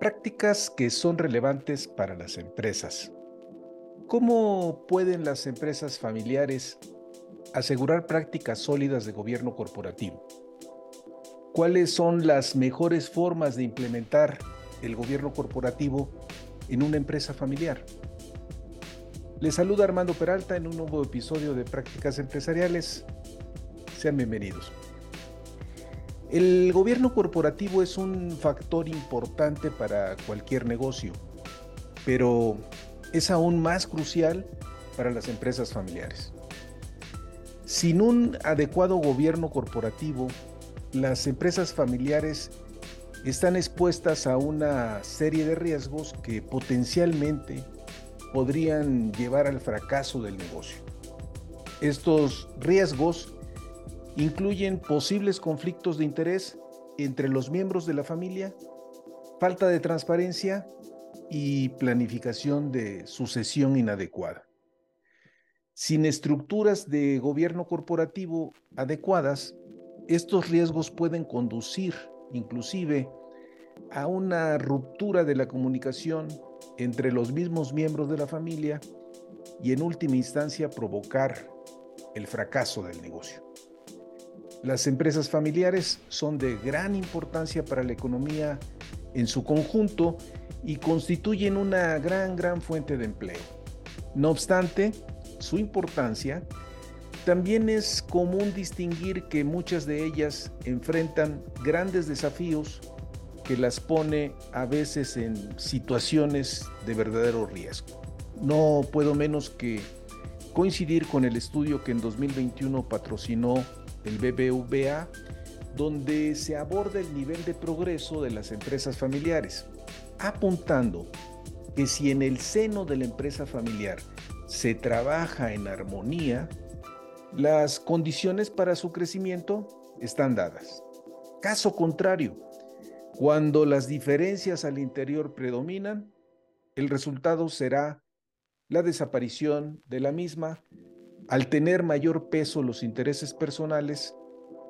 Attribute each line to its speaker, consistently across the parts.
Speaker 1: Prácticas que son relevantes para las empresas. ¿Cómo pueden las empresas familiares asegurar prácticas sólidas de gobierno corporativo? ¿Cuáles son las mejores formas de implementar el gobierno corporativo en una empresa familiar? Les saluda Armando Peralta en un nuevo episodio de Prácticas Empresariales. Sean bienvenidos. El gobierno corporativo es un factor importante para cualquier negocio, pero es aún más crucial para las empresas familiares. Sin un adecuado gobierno corporativo, las empresas familiares están expuestas a una serie de riesgos que potencialmente podrían llevar al fracaso del negocio. Estos riesgos incluyen posibles conflictos de interés entre los miembros de la familia, falta de transparencia y planificación de sucesión inadecuada. Sin estructuras de gobierno corporativo adecuadas, estos riesgos pueden conducir inclusive a una ruptura de la comunicación entre los mismos miembros de la familia y en última instancia provocar el fracaso del negocio. Las empresas familiares son de gran importancia para la economía en su conjunto y constituyen una gran, gran fuente de empleo. No obstante, su importancia, también es común distinguir que muchas de ellas enfrentan grandes desafíos que las pone a veces en situaciones de verdadero riesgo. No puedo menos que coincidir con el estudio que en 2021 patrocinó el BBVA, donde se aborda el nivel de progreso de las empresas familiares, apuntando que si en el seno de la empresa familiar se trabaja en armonía, las condiciones para su crecimiento están dadas. Caso contrario, cuando las diferencias al interior predominan, el resultado será la desaparición de la misma al tener mayor peso los intereses personales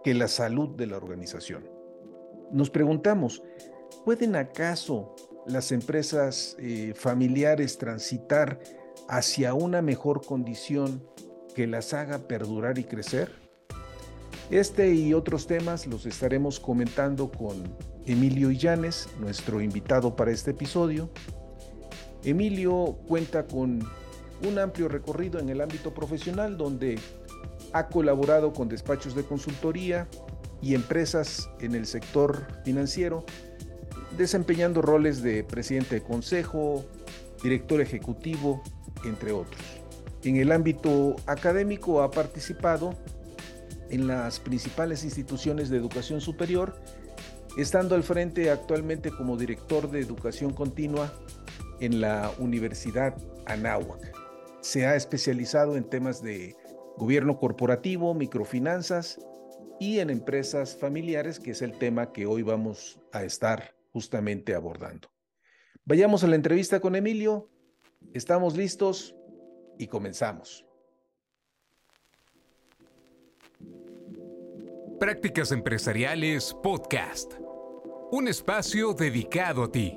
Speaker 1: que la salud de la organización. Nos preguntamos, ¿pueden acaso las empresas eh, familiares transitar hacia una mejor condición que las haga perdurar y crecer? Este y otros temas los estaremos comentando con Emilio Illanes, nuestro invitado para este episodio. Emilio cuenta con un amplio recorrido en el ámbito profesional donde ha colaborado con despachos de consultoría y empresas en el sector financiero, desempeñando roles de presidente de consejo, director ejecutivo, entre otros. En el ámbito académico ha participado en las principales instituciones de educación superior, estando al frente actualmente como director de educación continua en la Universidad Anáhuac se ha especializado en temas de gobierno corporativo, microfinanzas y en empresas familiares, que es el tema que hoy vamos a estar justamente abordando. Vayamos a la entrevista con Emilio. Estamos listos y comenzamos.
Speaker 2: Prácticas Empresariales Podcast. Un espacio dedicado a ti.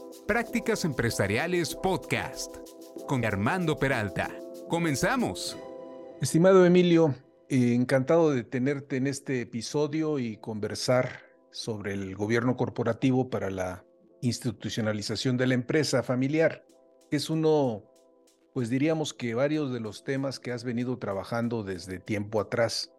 Speaker 2: Prácticas Empresariales Podcast con Armando Peralta. Comenzamos.
Speaker 1: Estimado Emilio, eh, encantado de tenerte en este episodio y conversar sobre el gobierno corporativo para la institucionalización de la empresa familiar. Es uno, pues diríamos que varios de los temas que has venido trabajando desde tiempo atrás.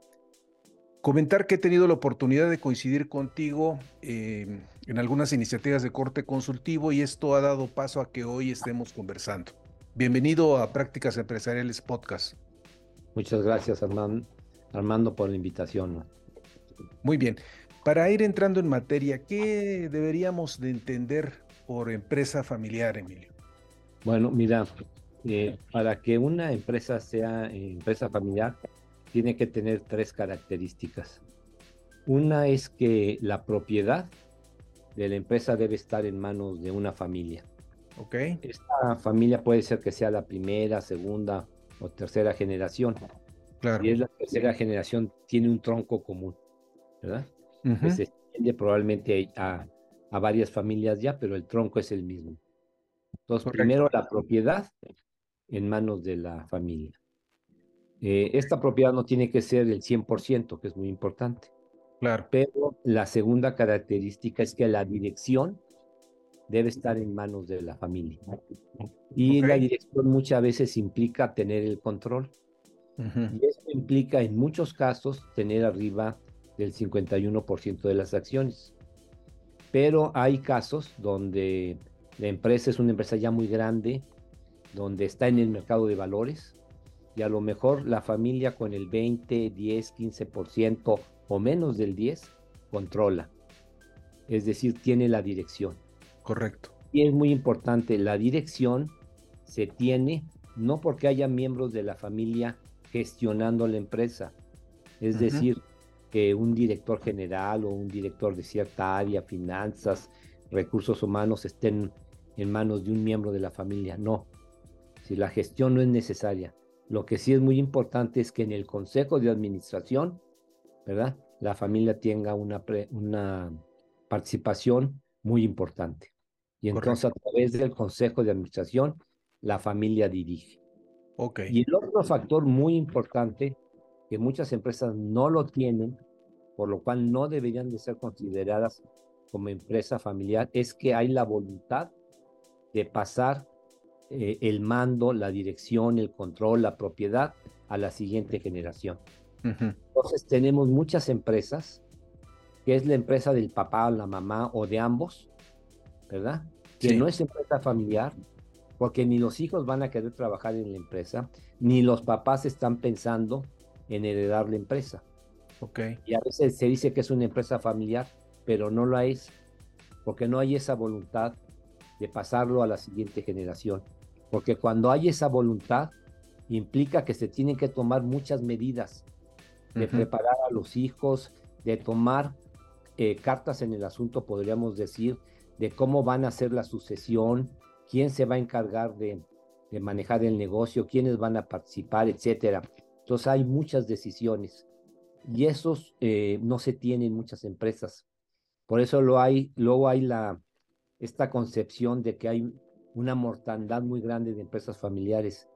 Speaker 1: Comentar que he tenido la oportunidad de coincidir contigo eh, en algunas iniciativas de corte consultivo y esto ha dado paso a que hoy estemos conversando. Bienvenido a Prácticas Empresariales Podcast.
Speaker 3: Muchas gracias, Armando, Armando por la invitación.
Speaker 1: Muy bien. Para ir entrando en materia, ¿qué deberíamos de entender por empresa familiar, Emilio?
Speaker 3: Bueno, mira, eh, para que una empresa sea eh, empresa familiar, tiene que tener tres características. Una es que la propiedad de la empresa debe estar en manos de una familia.
Speaker 1: Ok.
Speaker 3: Esta familia puede ser que sea la primera, segunda o tercera generación.
Speaker 1: Claro.
Speaker 3: Y es la tercera generación, tiene un tronco común, ¿verdad? Que se extiende probablemente a, a, varias familias ya, pero el tronco es el mismo. Entonces, primero la propiedad en manos de la familia. Eh, esta propiedad no tiene que ser el 100%, que es muy importante.
Speaker 1: Claro.
Speaker 3: Pero la segunda característica es que la dirección debe estar en manos de la familia. Y la dirección muchas veces implica tener el control. Y eso implica en muchos casos tener arriba del 51% de las acciones. Pero hay casos donde la empresa es una empresa ya muy grande, donde está en el mercado de valores y a lo mejor la familia con el 20, 10, 15% o menos del 10 controla. Es decir, tiene la dirección.
Speaker 1: Correcto.
Speaker 3: Y es muy importante, la dirección se tiene no porque haya miembros de la familia gestionando la empresa. Es decir, que un director general o un director de cierta área, finanzas, recursos humanos, estén en manos de un miembro de la familia. No, si la gestión no es necesaria. Lo que sí es muy importante es que en el consejo de administración, ¿verdad? La familia tenga una, una participación muy importante. Y entonces a través del consejo de administración, la familia dirige.
Speaker 1: Okay.
Speaker 3: Y el otro factor muy importante que muchas empresas no lo tienen, por lo cual no deberían de ser consideradas como empresa familiar, es que hay la voluntad de pasar eh, el mando, la dirección, el control, la propiedad a la siguiente generación. Entonces tenemos muchas empresas, que es la empresa del papá, la mamá o de ambos, ¿verdad? Que no es empresa familiar, porque ni los hijos van a querer trabajar en la empresa, ni los papás están pensando en heredar la empresa.
Speaker 1: Okay.
Speaker 3: Y a veces se dice que es una empresa familiar, pero no lo es, porque no hay esa voluntad de pasarlo a la siguiente generación. Porque cuando hay esa voluntad, implica que se tienen que tomar muchas medidas de preparar a los hijos, de tomar eh, cartas en el asunto, podríamos decir, de cómo van a hacer la sucesión, quién se va a encargar de, de manejar el negocio, quiénes van a participar, etcétera. Entonces hay muchas decisiones y esos eh, no se tienen en muchas empresas. Por eso lo hay, luego hay la, esta concepción de que hay una mortandad muy grande de empresas familiares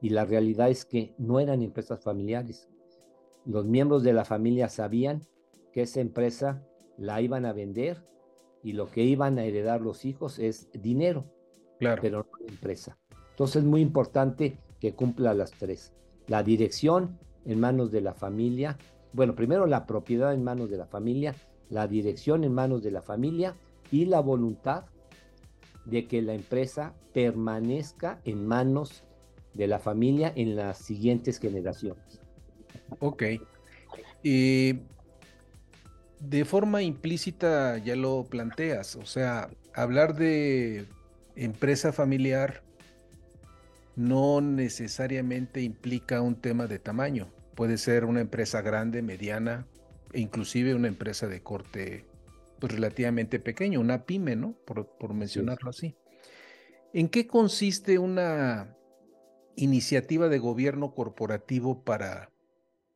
Speaker 3: y la realidad es que no eran empresas familiares. Los miembros de la familia sabían que esa empresa la iban a vender y lo que iban a heredar los hijos es dinero,
Speaker 1: claro.
Speaker 3: pero no la empresa. Entonces es muy importante que cumpla las tres. La dirección en manos de la familia, bueno, primero la propiedad en manos de la familia, la dirección en manos de la familia y la voluntad de que la empresa permanezca en manos de la familia en las siguientes generaciones.
Speaker 1: Ok. Y de forma implícita ya lo planteas, o sea, hablar de empresa familiar no necesariamente implica un tema de tamaño. Puede ser una empresa grande, mediana, e inclusive una empresa de corte pues, relativamente pequeño, una pyme, ¿no? Por, por mencionarlo así. ¿En qué consiste una iniciativa de gobierno corporativo para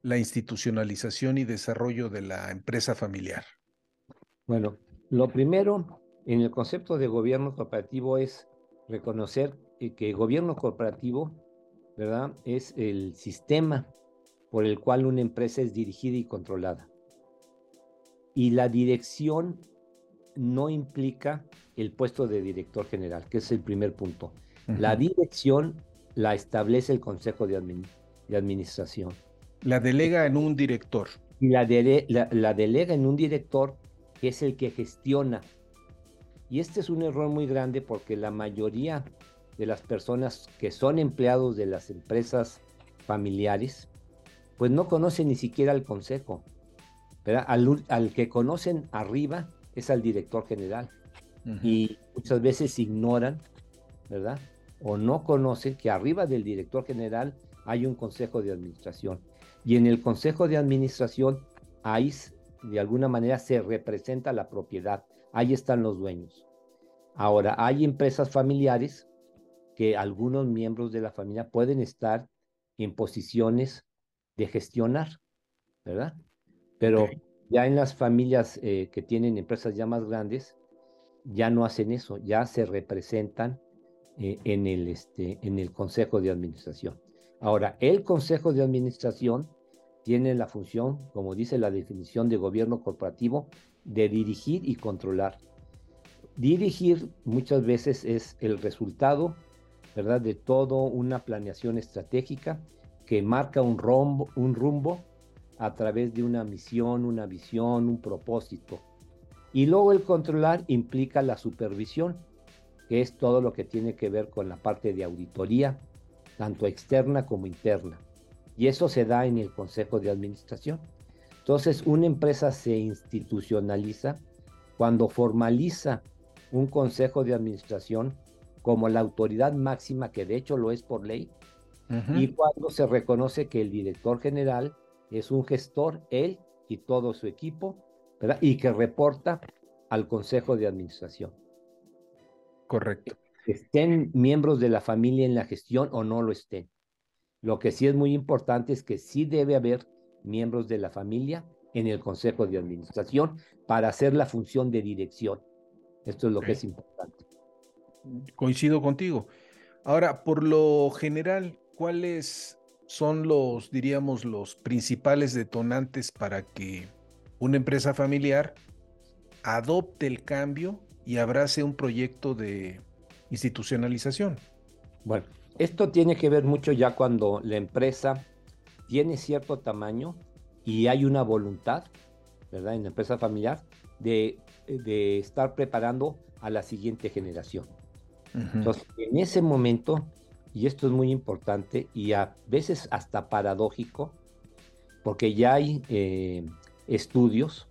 Speaker 1: la institucionalización y desarrollo de la empresa familiar?
Speaker 3: Bueno, lo primero en el concepto de gobierno corporativo es reconocer que el gobierno corporativo, ¿verdad? Es el sistema por el cual una empresa es dirigida y controlada. Y la dirección no implica el puesto de director general, que es el primer punto. La dirección la establece el Consejo de, Administración.
Speaker 1: La delega en un director.
Speaker 3: Y la, la, delega en un director que es el que gestiona. Y este es un error muy grande porque la mayoría de las personas que son empleados de las empresas familiares pues no conocen ni siquiera al consejo. Al, al, que conocen arriba es al director general. Y muchas veces ignoran, ¿verdad? O no conocen que arriba del director general hay un consejo de administración. Y en el consejo de administración, ahí de alguna manera se representa la propiedad. Ahí están los dueños. Ahora, hay empresas familiares que algunos miembros de la familia pueden estar en posiciones de gestionar, ¿verdad? Pero ya en las familias eh, que tienen empresas ya más grandes, ya no hacen eso, ya se representan eh, en, el, este, en el Consejo de Administración. Ahora, el Consejo de Administración tiene la función, como dice la definición de gobierno corporativo, de dirigir y controlar. Dirigir muchas veces es el resultado, ¿verdad?, de toda una planeación estratégica que marca un rumbo, un rumbo a través de una misión, una visión, un propósito. Y luego el controlar implica la supervisión, que es todo lo que tiene que ver con la parte de auditoría, tanto externa como interna. Y eso se da en el Consejo de Administración. Entonces, una empresa se institucionaliza cuando formaliza un Consejo de Administración como la autoridad máxima, que de hecho lo es por ley, y cuando se reconoce que el director general es un gestor, él y todo su equipo, y que reporta al Consejo de Administración.
Speaker 1: Correcto.
Speaker 3: Estén miembros de la familia en la gestión o no lo estén. Lo que sí es muy importante es que sí debe haber miembros de la familia en el Consejo de Administración para hacer la función de dirección. Esto es lo que es importante.
Speaker 1: Coincido contigo. Ahora, por lo general, ¿cuáles son los, diríamos, los principales detonantes para que una empresa familiar adopte el cambio y abrace un proyecto de institucionalización?
Speaker 3: Bueno, esto tiene que ver mucho ya cuando la empresa tiene cierto tamaño y hay una voluntad, ¿verdad? En la empresa familiar de, estar preparando a la siguiente generación. Entonces, en ese momento, y esto es muy importante y a veces hasta paradójico, porque ya hay eh, estudios,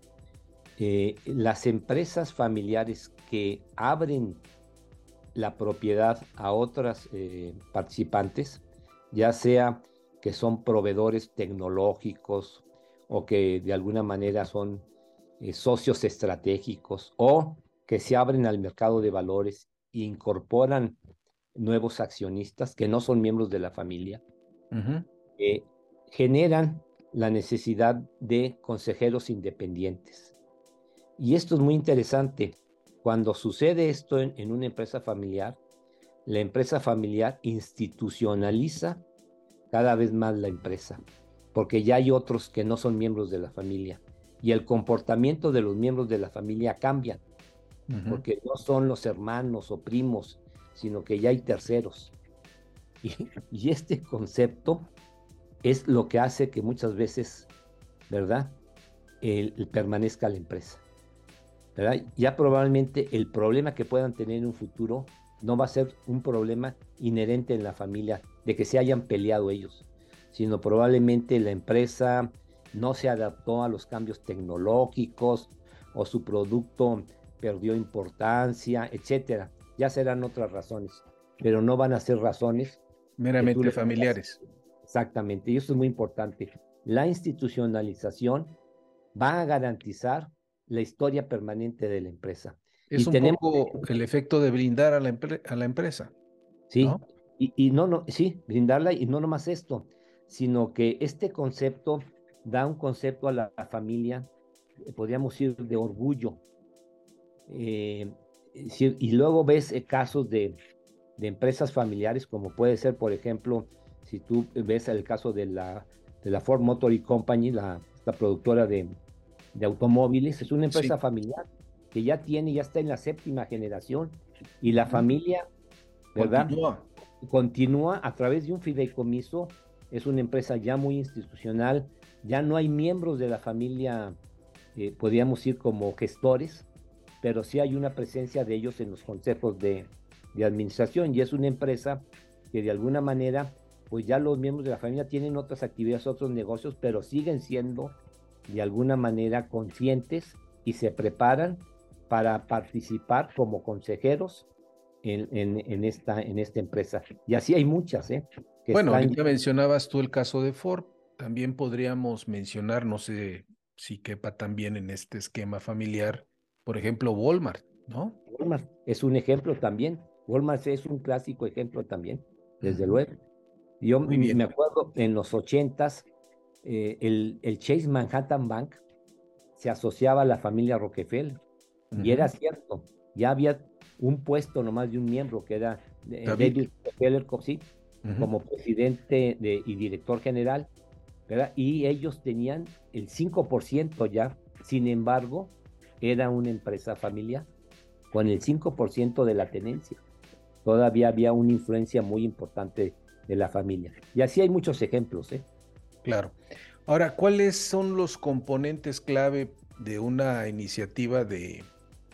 Speaker 3: eh, las empresas familiares que abren la propiedad a otras eh, participantes, ya sea que son proveedores tecnológicos o que de alguna manera son socios estratégicos o que se abren al mercado de valores e incorporan nuevos accionistas que no son miembros de la familia, generan la necesidad de consejeros independientes. Y esto es muy interesante. Cuando sucede esto en, una empresa familiar, la empresa familiar institucionaliza cada vez más la empresa, porque ya hay otros que no son miembros de la familia y el comportamiento de los miembros de la familia cambia, porque no son los hermanos o primos, sino que ya hay terceros. y este concepto es lo que hace que muchas veces, ¿verdad? El, permanezca la empresa. ¿verdad? Ya probablemente el problema que puedan tener en un futuro no va a ser un problema inherente en la familia de que se hayan peleado ellos, sino probablemente la empresa no se adaptó a los cambios tecnológicos o su producto perdió importancia, etcétera. Ya serán otras razones, pero no van a ser razones
Speaker 1: meramente familiares.
Speaker 3: Exactamente, y eso es muy importante. La institucionalización va a garantizar la historia permanente de la empresa.
Speaker 1: Es un poco el efecto de brindar a la, a la empresa.
Speaker 3: Sí, Y, no, no, sí, brindarla y no nomás esto, sino que este concepto da un concepto a la, familia, eh, podríamos decir, de orgullo. Eh, y luego ves eh, casos de, de empresas familiares, como puede ser, por ejemplo, si tú ves el caso de la, de la Ford Motor Company, la, productora de, de, automóviles, es una empresa familiar que ya tiene, ya está en la séptima generación y la familia, ¿verdad? Continúa. Continúa a través de un fideicomiso, es una empresa ya muy institucional, ya no hay miembros de la familia, eh, podríamos ir como gestores, pero sí hay una presencia de ellos en los consejos de, de administración y es una empresa que de alguna manera pues ya los miembros de la familia tienen otras actividades, otros negocios, pero siguen siendo de alguna manera conscientes y se preparan para participar como consejeros en, esta, en esta empresa. Y así hay muchas, ¿eh?
Speaker 1: bueno, ahorita mencionabas tú el caso de Ford. También podríamos mencionar, no sé si quepa también en este esquema familiar, por ejemplo, Walmart, ¿no?
Speaker 3: Walmart es un ejemplo también. Walmart es un clásico ejemplo también, desde luego. Yo me acuerdo en los ochentas, eh, el, el, Chase Manhattan Bank se asociaba a la familia Rockefeller. Y era cierto, ya había un puesto nomás de un miembro que era David, Rockefeller, como presidente de, y director general, ¿verdad? Y ellos tenían el 5% ya, sin embargo, era una empresa familiar con el 5% de la tenencia. Todavía había una influencia muy importante de la familia. Y así hay muchos ejemplos. ¿eh?
Speaker 1: Claro. Ahora, ¿cuáles son los componentes clave de una iniciativa de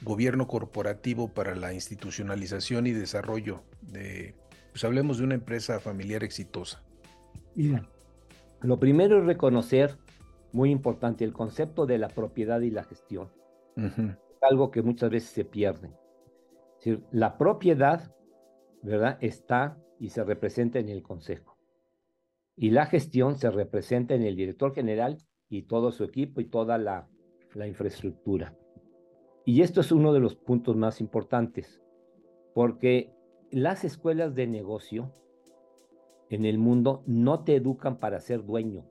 Speaker 1: gobierno corporativo para la institucionalización y desarrollo de, pues hablemos de una empresa familiar exitosa?
Speaker 3: Mira, lo primero es reconocer, muy importante, el concepto de la propiedad y la gestión. Algo que muchas veces se pierde. la propiedad, ¿verdad? Está y se representa en el consejo. Y la gestión se representa en el director general y todo su equipo y toda la, la infraestructura. Y esto es uno de los puntos más importantes, porque las escuelas de negocio en el mundo no te educan para ser dueño,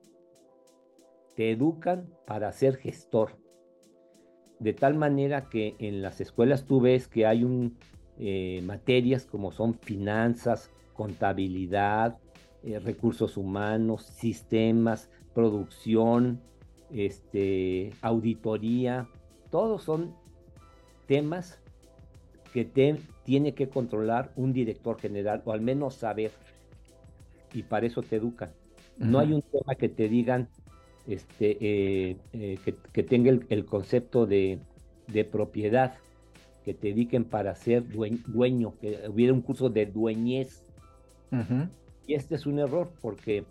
Speaker 3: te educan para ser gestor. De tal manera que en las escuelas tú ves que hay un, eh, materias como son finanzas, contabilidad, eh, recursos humanos, sistemas, producción, este, auditoría, todos son temas que tiene que controlar un director general o al menos saber. Y para eso te educan. No hay un tema que te digan este, eh, eh, que, tenga el, concepto de, propiedad, que te dediquen para ser dueño, que hubiera un curso de dueñez. Y este es un error porque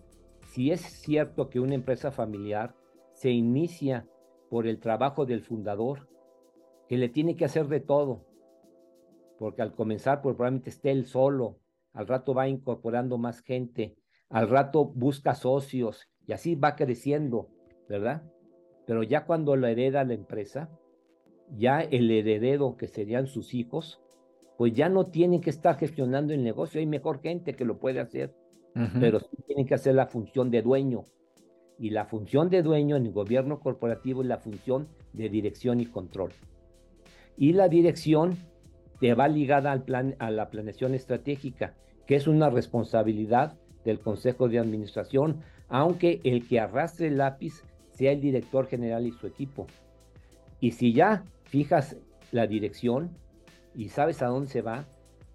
Speaker 3: si es cierto que una empresa familiar se inicia por el trabajo del fundador, que le tiene que hacer de todo, porque al comenzar pues probablemente esté él solo, al rato va incorporando más gente, al rato busca socios y así va creciendo, ¿verdad? Pero ya cuando lo hereda la empresa, ya el heredero que serían sus hijos, pues ya no tienen que estar gestionando el negocio, hay mejor gente que lo puede hacer, pero sí tienen que hacer la función de dueño. Y la función de dueño en el gobierno corporativo es la función de dirección y control y la dirección te va ligada al plan, a la planeación estratégica, que es una responsabilidad del Consejo de Administración, aunque el que arrastre el lápiz sea el director general y su equipo. Y si ya fijas la dirección y sabes a dónde se va,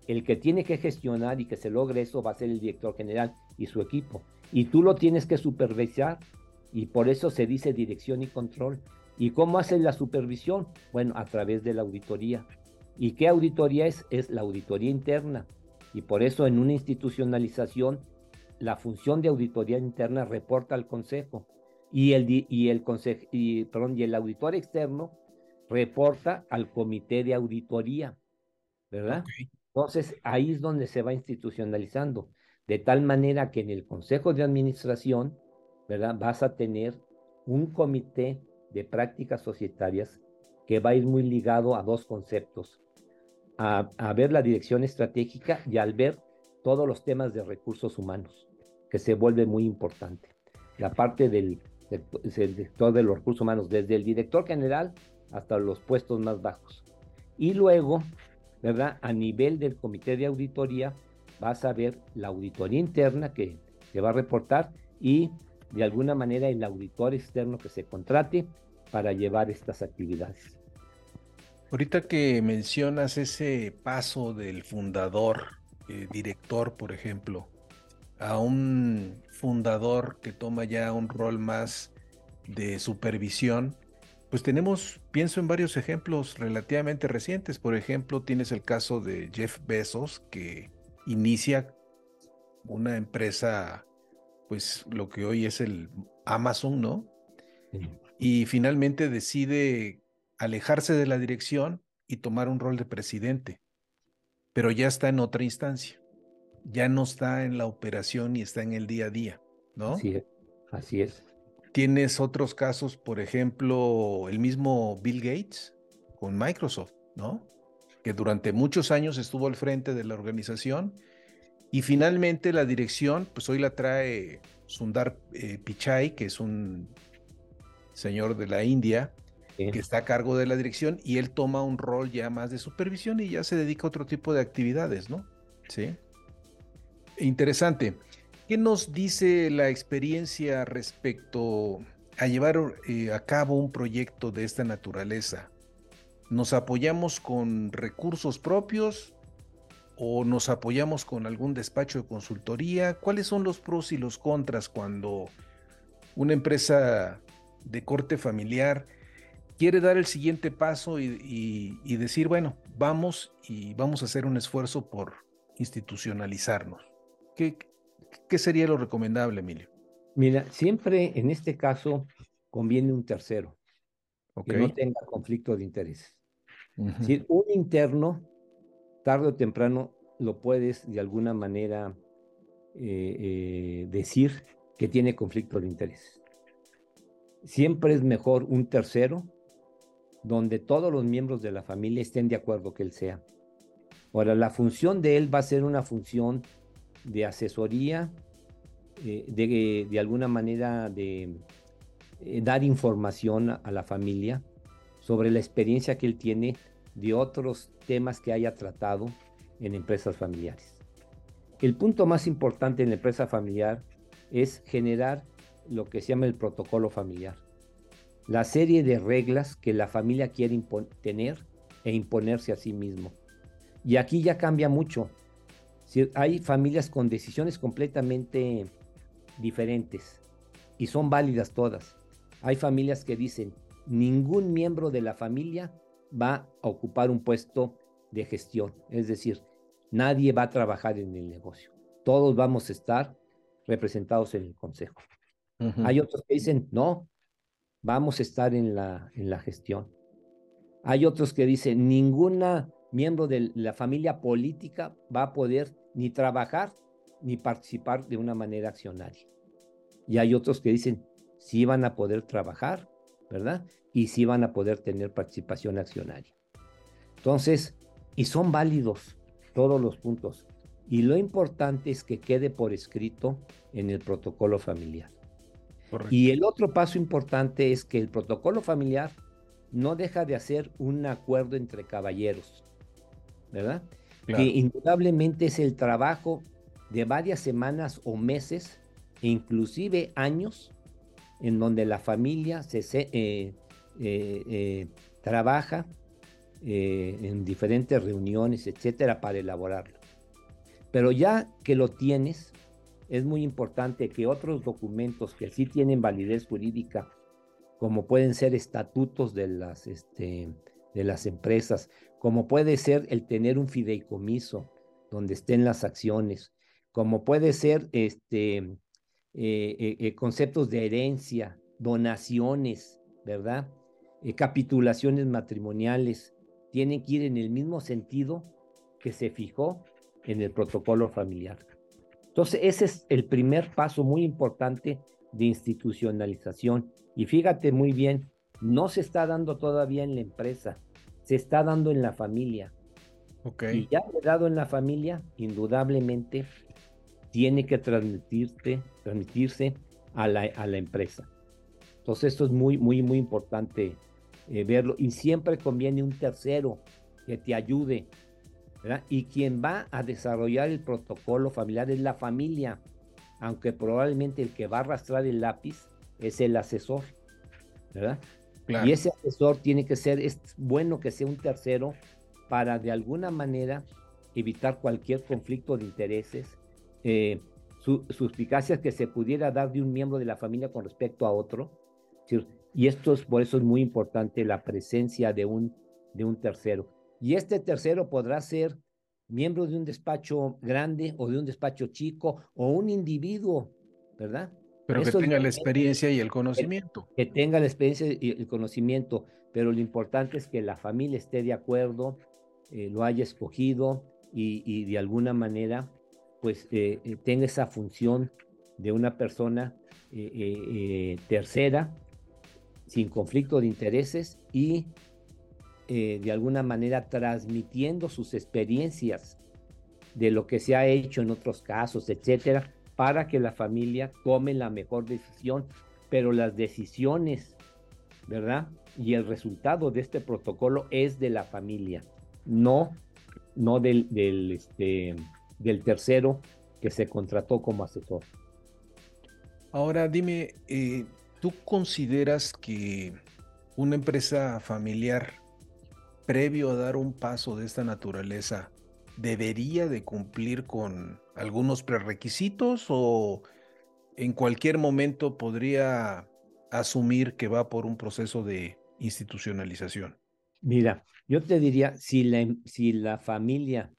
Speaker 3: el que tiene que gestionar y que se logre eso va a ser el director general y su equipo. Y tú lo tienes que supervisar y por eso se dice dirección y control. ¿Y cómo hace la supervisión? Bueno, a través de la auditoría. ¿Y qué auditoría es? Es la auditoría interna. Y por eso en una institucionalización, la función de auditoría interna reporta al Consejo. Y el, y el, y, perdón, y el auditor externo reporta al comité de auditoría. ¿Verdad? Entonces, ahí es donde se va institucionalizando. De tal manera que en el Consejo de Administración, ¿verdad? Vas a tener un comité de prácticas societarias que va a ir muy ligado a dos conceptos, a, ver la dirección estratégica y al ver todos los temas de recursos humanos, que se vuelve muy importante. La parte del, sector de los recursos humanos, desde el director general hasta los puestos más bajos. Y luego, ¿verdad? A nivel del comité de auditoría, vas a ver la auditoría interna que, que va a reportar y de alguna manera el auditor externo que se contrate para llevar estas actividades.
Speaker 1: Ahorita que mencionas ese paso del fundador, eh, director, por ejemplo, a un fundador que toma ya un rol más de supervisión, pues tenemos, pienso en varios ejemplos relativamente recientes. Por ejemplo, tienes el caso de Jeff Bezos, que inicia una empresa pues lo que hoy es el Amazon, ¿no? Y finalmente decide alejarse de la dirección y tomar un rol de presidente, pero ya está en otra instancia, ya no está en la operación y está en el día a día, ¿no?
Speaker 3: Así es. Así es.
Speaker 1: Tienes otros casos, por ejemplo, el mismo Bill Gates con Microsoft, ¿no? Que durante muchos años estuvo al frente de la organización y finalmente la dirección, pues hoy la trae Sundar eh, Pichai, que es un señor de la India, que está a cargo de la dirección y él toma un rol ya más de supervisión y ya se dedica a otro tipo de actividades, ¿no? Sí. Interesante. ¿Qué nos dice la experiencia respecto a llevar eh, a cabo un proyecto de esta naturaleza? ¿Nos apoyamos con recursos propios o nos apoyamos con algún despacho de consultoría? ¿Cuáles son los pros y los contras cuando una empresa de corte familiar quiere dar el siguiente paso y, decir, bueno, vamos y vamos a hacer un esfuerzo por institucionalizarnos? ¿Qué, ¿Qué sería lo recomendable, Emilio?
Speaker 3: Mira, siempre en este caso conviene un tercero que no tenga conflicto de intereses. Si un interno tarde o temprano lo puedes de alguna manera eh, eh, decir que tiene conflicto de interés. Siempre es mejor un tercero donde todos los miembros de la familia estén de acuerdo que él sea. Ahora, la función de él va a ser una función de asesoría, eh, de, de, alguna manera de dar información a la familia sobre la experiencia que él tiene de otros temas que haya tratado en empresas familiares. El punto más importante en la empresa familiar es generar lo que se llama el protocolo familiar. La serie de reglas que la familia quiere tener e imponerse a sí mismo. Y aquí ya cambia mucho. Hay familias con decisiones completamente diferentes y son válidas todas. Hay familias que dicen, ningún miembro de la familia va a ocupar un puesto de gestión. Es decir, nadie va a trabajar en el negocio. Todos vamos a estar representados en el consejo. Hay otros que dicen, no, vamos a estar en la, en la gestión. Hay otros que dicen, ninguna miembro de la familia política va a poder ni trabajar ni participar de una manera accionaria. Y hay otros que dicen, sí van a poder trabajar, ¿verdad? Y sí van a poder tener participación accionaria. Entonces, y son válidos todos los puntos. Y lo importante es que quede por escrito en el protocolo familiar. Y el otro paso importante es que el protocolo familiar no deja de hacer un acuerdo entre caballeros, ¿verdad? Que indudablemente es el trabajo de varias semanas o meses, e inclusive años, en donde la familia se, eh, eh, eh, trabaja en diferentes reuniones, etcétera, para elaborarlo. Pero ya que lo tienes, es muy importante que otros documentos que sí tienen validez jurídica, como pueden ser estatutos de las, este, de las empresas, como puede ser el tener un fideicomiso donde estén las acciones, como puede ser este, eh, eh, eh, conceptos de herencia, donaciones, ¿verdad? capitulaciones matrimoniales, tienen que ir en el mismo sentido que se fijó en el protocolo familiar. Entonces, ese es el primer paso muy importante de institucionalización. Y fíjate muy bien, no se está dando todavía en la empresa, se está dando en la familia. Y ya dado en la familia, indudablemente tiene que transmitirse, transmitirse a la, a la empresa. Entonces esto es muy, muy, muy importante eh, verlo. Y siempre conviene un tercero que te ayude. Y quien va a desarrollar el protocolo familiar es la familia, aunque probablemente el que va a arrastrar el lápiz es el asesor. ¿verdad? Y ese asesor tiene que ser, es bueno que sea un tercero para de alguna manera evitar cualquier conflicto de intereses, eh, suspicacias que se pudiera dar de un miembro de la familia con respecto a otro. Y esto es, por eso es muy importante la presencia de un, de un tercero. Y este tercero podrá ser miembro de un despacho grande o de un despacho chico o un individuo ¿verdad?
Speaker 1: Pero que tenga la experiencia y el conocimiento.
Speaker 3: Que, tenga la experiencia y el conocimiento, pero lo importante es que la familia esté de acuerdo, eh, lo haya escogido y, de alguna manera pues eh, eh, tenga esa función de una persona tercera, sin conflicto de intereses y de alguna manera transmitiendo sus experiencias de lo que se ha hecho en otros casos, etcétera, para que la familia tome la mejor decisión, pero las decisiones, ¿verdad? Y el resultado de este protocolo es de la familia, no, no del, del, este, del tercero que se contrató como asesor.
Speaker 1: Ahora dime, eh, ¿tú consideras que una empresa familiar, previo a dar un paso de esta naturaleza, debería de cumplir con algunos prerequisitos o en cualquier momento podría asumir que va por un proceso de institucionalización?
Speaker 3: Mira, yo te diría, si la, si la familia,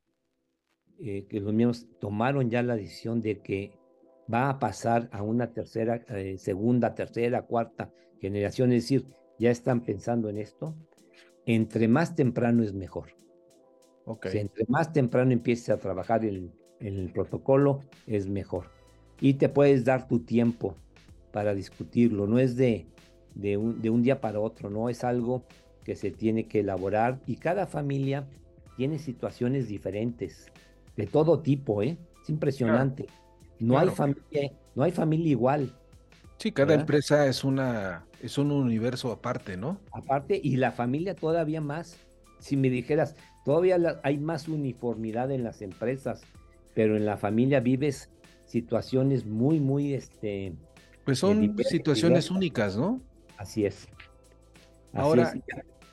Speaker 3: eh, que los miembros tomaron ya la decisión de que va a pasar a una tercera, eh, segunda, tercera, cuarta generación, es decir, ya están pensando en esto, entre más temprano es mejor. Okay. entre más temprano empieces a trabajar en, el protocolo, es mejor. Y te puedes dar tu tiempo para discutirlo. No es de, de, un, de un día para otro, no es algo que se tiene que elaborar. Y cada familia tiene situaciones diferentes, de todo tipo, ¿eh? Es impresionante. No, hay familia, no hay familia igual.
Speaker 1: Sí, cada empresa es una es un universo aparte, ¿no?
Speaker 3: Aparte, y la familia todavía más. Si me dijeras, Todavía hay más uniformidad en las empresas, pero en la familia vives situaciones muy, muy, este...
Speaker 1: Pues son situaciones únicas, ¿no?
Speaker 3: Así es. Ahora...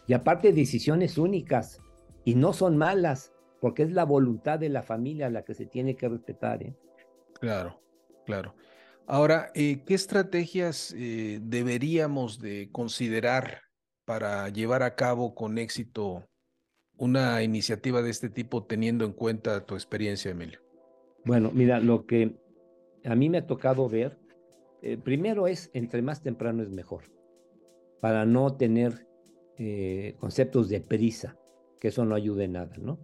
Speaker 3: Y aparte decisiones únicas, y no son malas, porque es la voluntad de la familia la que se tiene que respetar. ¿eh?
Speaker 1: Claro, claro. Ahora, eh, ¿qué estrategias eh, deberíamos de considerar para llevar a cabo con éxito una iniciativa de este tipo teniendo en cuenta tu experiencia, Emilio?
Speaker 3: Bueno, mira, lo que a mí me ha tocado ver, eh, primero es, entre más temprano es mejor, para no tener eh, conceptos de prisa, que eso no ayude en nada, ¿no?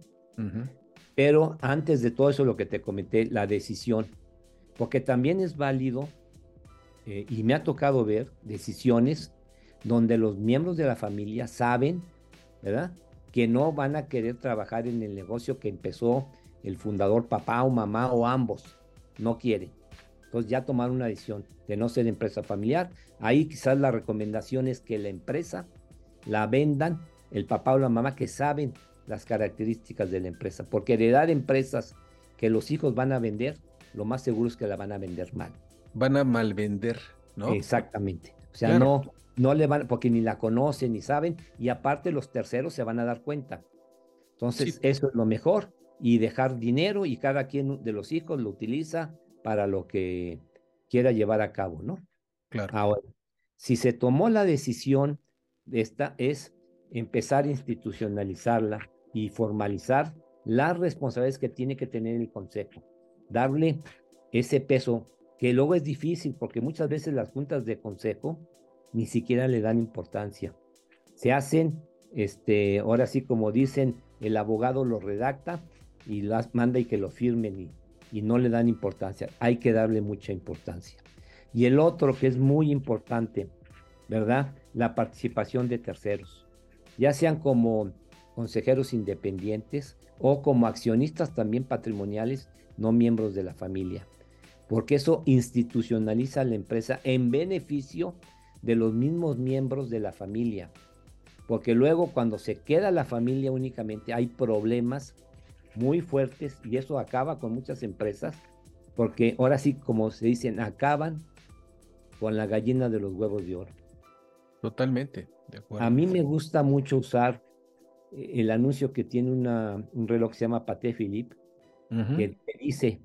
Speaker 3: Pero antes de todo eso, lo que te comenté, la decisión, porque también es válido, eh, y me ha tocado ver decisiones donde los miembros de la familia saben, ¿verdad? que no van a querer trabajar en el negocio que empezó el fundador papá o mamá o ambos. No quieren. Entonces ya tomaron una decisión de no ser empresa familiar. Ahí quizás la recomendación es que la empresa la vendan el papá o la mamá que saben las características de la empresa. Porque heredar empresas que los hijos van a vender, lo más seguro es que la van a vender mal.
Speaker 1: Van a mal vender, ¿no?
Speaker 3: Exactamente. O sea, no, no le van, porque ni la conocen ni saben, y aparte los terceros se van a dar cuenta. Entonces, eso es lo mejor, y dejar dinero y cada quien de los hijos lo utiliza para lo que quiera llevar a cabo, ¿no?
Speaker 1: Claro.
Speaker 3: Ahora, si se tomó la decisión de esta, es empezar a institucionalizarla y formalizar las responsabilidades que tiene que tener el consejo, darle ese peso, que luego es difícil porque muchas veces las juntas de consejo ni siquiera le dan importancia. Se hacen, este, ahora sí como dicen, el abogado lo redacta y las manda y que lo firmen y, y no le dan importancia. Hay que darle mucha importancia. Y el otro que es muy importante, ¿verdad? La participación de terceros, ya sean como consejeros independientes o como accionistas también patrimoniales, no miembros de la familia, porque eso institucionaliza la empresa en beneficio de los mismos miembros de la familia. Porque luego cuando se queda la familia únicamente hay problemas muy fuertes y eso acaba con muchas empresas. Porque ahora sí, como se dicen, acaban con la gallina de los huevos de oro.
Speaker 1: Totalmente, de acuerdo.
Speaker 3: A mí me gusta mucho usar eh, el anuncio que tiene una, un reloj que se llama Paté Philippe, que dice,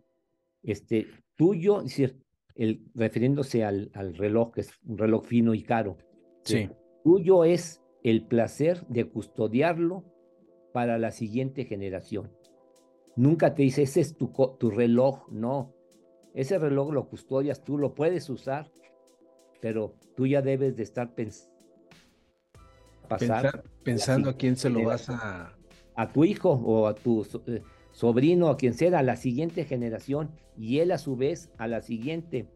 Speaker 3: este, tuyo, decir, el, refiriéndose al, al, reloj, que es un reloj fino y caro.
Speaker 1: Sí.
Speaker 3: Tuyo es el placer de custodiarlo para la siguiente generación. Nunca te dice, ese es tu, tu reloj, no. ese reloj lo custodias, tú lo puedes usar, pero tú ya debes de estar pensando
Speaker 1: pensando a quién se lo vas a...
Speaker 3: A tu hijo o a tu eh, sobrino, a quien sea, a la siguiente generación, y él a su vez a la siguiente.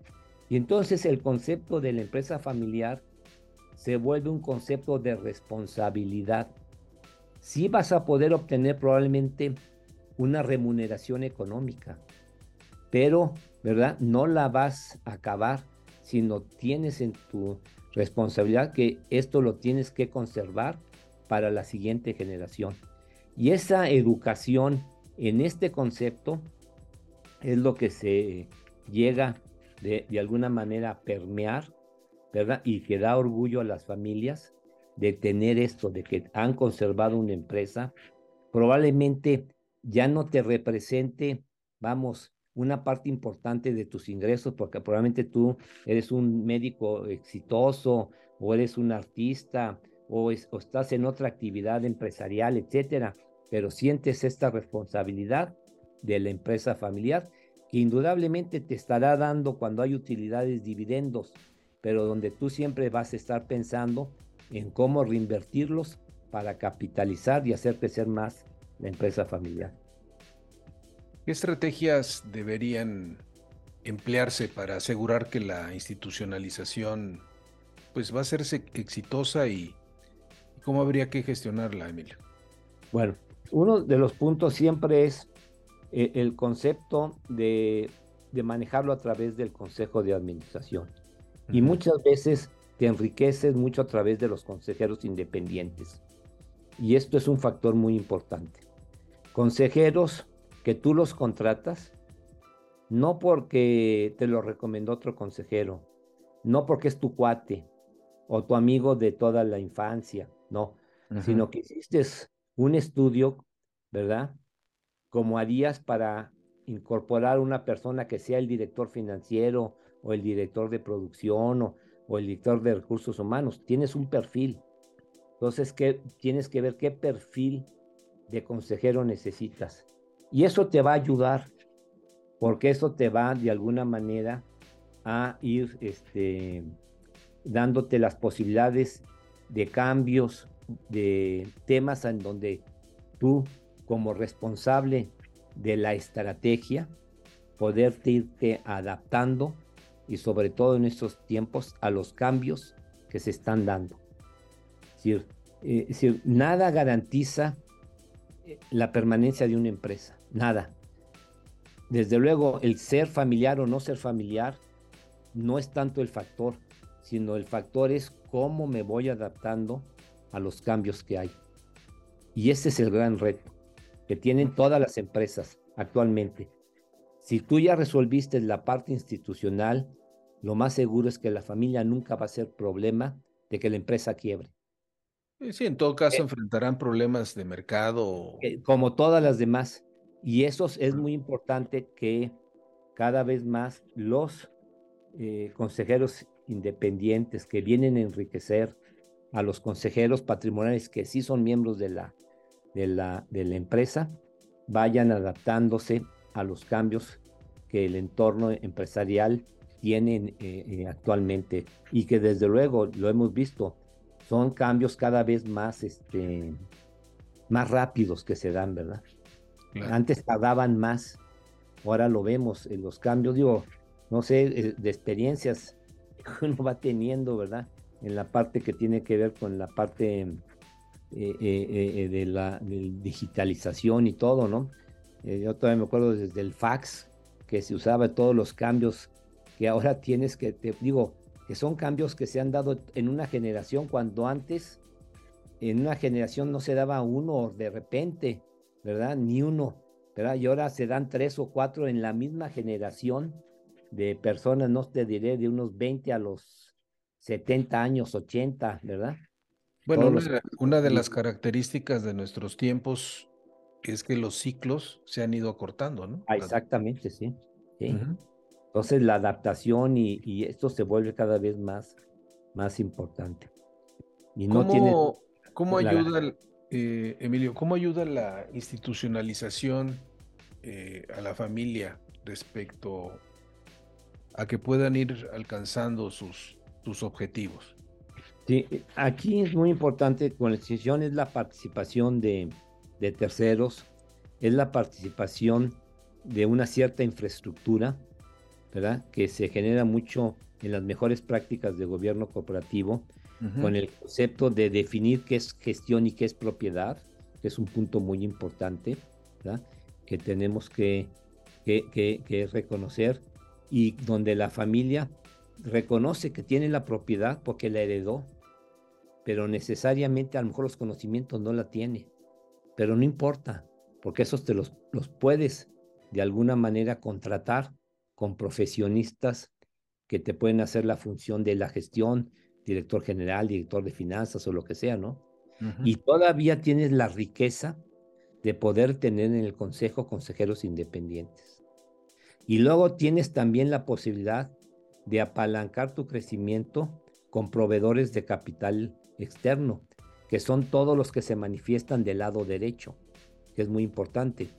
Speaker 3: Y entonces el concepto de la empresa familiar se vuelve un concepto de responsabilidad. Sí vas a poder obtener probablemente una remuneración económica, pero, ¿verdad? No la vas a acabar, sino tienes en tu responsabilidad que esto lo tienes que conservar para la siguiente generación. Y esa educación en este concepto es lo que se llega de, alguna manera a permear, ¿verdad? Y que da orgullo a las familias de tener esto, de que han conservado una empresa. Probablemente ya no te represente, vamos, una parte importante de tus ingresos, porque probablemente tú eres un médico exitoso o eres un artista o, estás en otra actividad empresarial, etcétera, pero sientes esta responsabilidad de la empresa familiar que indudablemente te estará dando cuando hay utilidades, dividendos, pero donde tú siempre vas a estar pensando en cómo reinvertirlos para capitalizar y hacer crecer más la empresa familiar.
Speaker 1: ¿Qué estrategias deberían emplearse para asegurar que la institucionalización pues va a ser exitosa y, cómo habría que gestionarla, Emilio?
Speaker 3: Bueno, uno de los puntos siempre es eh, el concepto de, manejarlo a través del Consejo de Administración. Y muchas veces te enriqueces mucho a través de los consejeros independientes. Y esto es un factor muy importante. Consejeros que tú los contratas, no porque te lo recomendó otro consejero, no porque es tu cuate o tu amigo de toda la infancia, no, sino que hiciste un estudio, ¿verdad? Como harías para incorporar una persona que sea el director financiero o el director de producción o, o el director de recursos humanos. Tienes un perfil. Entonces, ¿qué, tienes que ver qué perfil de consejero necesitas. Y eso te va a ayudar, porque eso te va de alguna manera a ir este, dándote las posibilidades de cambios, de temas en donde tú, como responsable de la estrategia, poderte irte adaptando y sobre todo en estos tiempos a los cambios que se están dando. decir, eh, es decir nada garantiza la permanencia de una empresa nada. Desde luego, el ser familiar o no ser familiar no es tanto el factor, sino el factor es cómo me voy adaptando a los cambios que hay. Y ese es el gran reto que tienen todas las empresas actualmente. Si tú ya resolviste la parte institucional, lo más seguro es que la familia nunca va a ser problema de que la empresa quiebre.
Speaker 1: Sí, en todo caso eh, enfrentarán problemas de mercado.
Speaker 3: Eh, como todas las demás. Y eso es muy importante que cada vez más los eh, consejeros independientes que vienen a enriquecer a los consejeros patrimoniales que sí son miembros de la, de la, de la empresa, vayan adaptándose a los cambios que el entorno empresarial tiene eh, eh, actualmente y que desde luego lo hemos visto, son cambios cada vez más, este, más rápidos que se dan, ¿verdad? Antes tardaban más, ahora lo vemos en los cambios, digo, no sé, eh, de experiencias que uno va teniendo, ¿verdad? En la parte que tiene que ver con la parte eh, eh, de la digitalización y todo, ¿no? yo todavía me acuerdo desde el fax, que se usaba todos los cambios que ahora tienes que, te digo, que son cambios que se han dado en una generación cuando antes en una generación no se daba uno de repente, ¿verdad? Ni uno, ¿verdad? Y ahora se dan tres o cuatro en la misma generación de personas, no te diré, de unos 20 a los 70 años, 80, ¿verdad?
Speaker 1: Bueno, una, de las características de nuestros tiempos es que los ciclos se han ido acortando, ¿no?
Speaker 3: Ah, exactamente, sí. Entonces la adaptación y, esto se vuelve cada vez más, más importante.
Speaker 1: Y no ¿Cómo, tiene... ¿Cómo ayuda el, eh, Emilio, ¿cómo ayuda la institucionalización eh, a la familia respecto a que puedan ir alcanzando sus, sus objetivos.
Speaker 3: Sí, aquí es muy importante con la decisión es la participación de, de terceros, es la participación de una cierta infraestructura, ¿verdad? Que se genera mucho en las mejores prácticas de gobierno corporativo, con el concepto de definir qué es gestión y qué es propiedad, que es un punto muy importante, ¿verdad? Que tenemos que, que, que reconocer y donde la familia reconoce que tiene la propiedad porque la heredó, pero necesariamente a lo mejor los conocimientos no la tiene. Pero no importa, porque esos te los, los puedes de alguna manera contratar con profesionistas que te pueden hacer la función de la gestión, director general, director de finanzas o lo que sea, ¿no? Y todavía tienes la riqueza de poder tener en el consejo consejeros independientes. Y luego tienes también la posibilidad de apalancar tu crecimiento con proveedores de capital externo, que son todos los que se manifiestan del lado derecho, que es muy importante,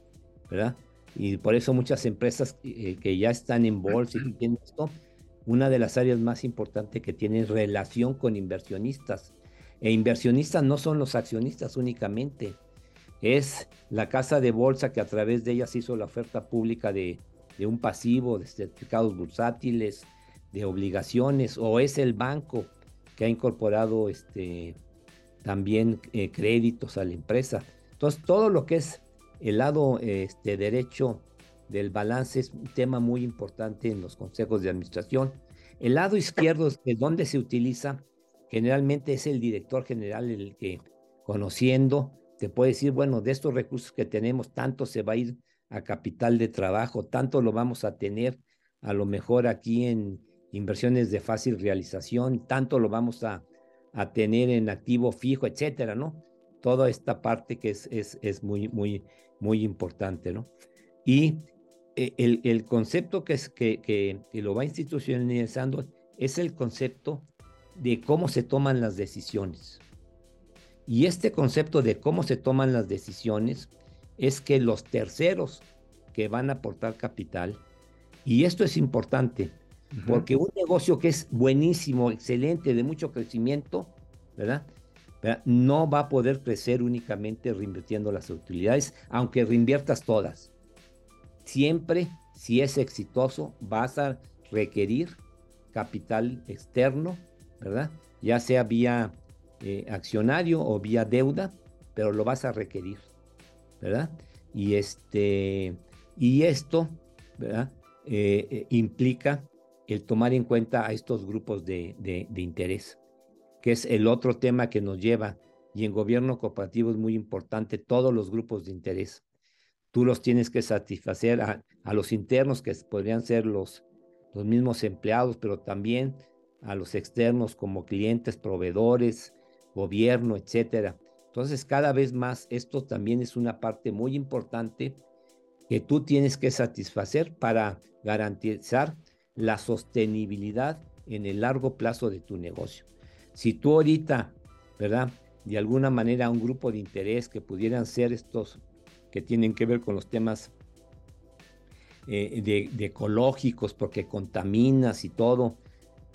Speaker 3: ¿verdad? Y por eso muchas empresas eh, que ya están en bolsa y tienen esto, una de las áreas más importantes que tienen relación con inversionistas. E inversionistas no son los accionistas únicamente, es la casa de bolsa que a través de ellas hizo la oferta pública de, de un pasivo, de certificados bursátiles, de obligaciones, o es el banco que ha incorporado este, también eh, créditos a la empresa. Entonces, todo lo que es el lado este, derecho del balance es un tema muy importante en los consejos de administración. El lado izquierdo, de donde se utiliza, generalmente es el director general el que, conociendo, te puede decir, bueno, de estos recursos que tenemos, tanto se va a ir a capital de trabajo, tanto lo vamos a tener a lo mejor aquí en inversiones de fácil realización, tanto lo vamos a, a tener en activo fijo, etcétera, ¿no? Toda esta parte que es, es, es muy, muy, muy importante, ¿no? Y eh, el, el concepto que, es, que, que, que lo va institucionalizando es el concepto de cómo se toman las decisiones. Y este concepto de cómo se toman las decisiones es que los terceros que van a aportar capital, y esto es importante, porque un negocio que es buenísimo, excelente, de mucho crecimiento, ¿verdad? No va a poder crecer únicamente reinvirtiendo las utilidades, aunque reinviertas todas. Siempre, si es exitoso, vas a requerir capital externo, ¿verdad? Ya sea vía eh, accionario o vía deuda, pero lo vas a requerir, ¿verdad? Y, este, y esto. Eh, eh, implica el tomar en cuenta a estos grupos de, interés, que es el otro tema que nos lleva, y en gobierno cooperativo es muy importante, todos los grupos de interés. Tú los tienes que satisfacer a, los internos, que podrían ser los, los mismos empleados, pero también a los externos como clientes, proveedores, gobierno, etcétera. Entonces, cada vez más esto también es una parte muy importante que tú tienes que satisfacer para garantizar la sostenibilidad en el largo plazo de tu negocio. Si tú ahorita, ¿verdad? De alguna manera un grupo de interés que pudieran ser estos que tienen que ver con los temas eh, de, ecológicos, porque contaminas y todo,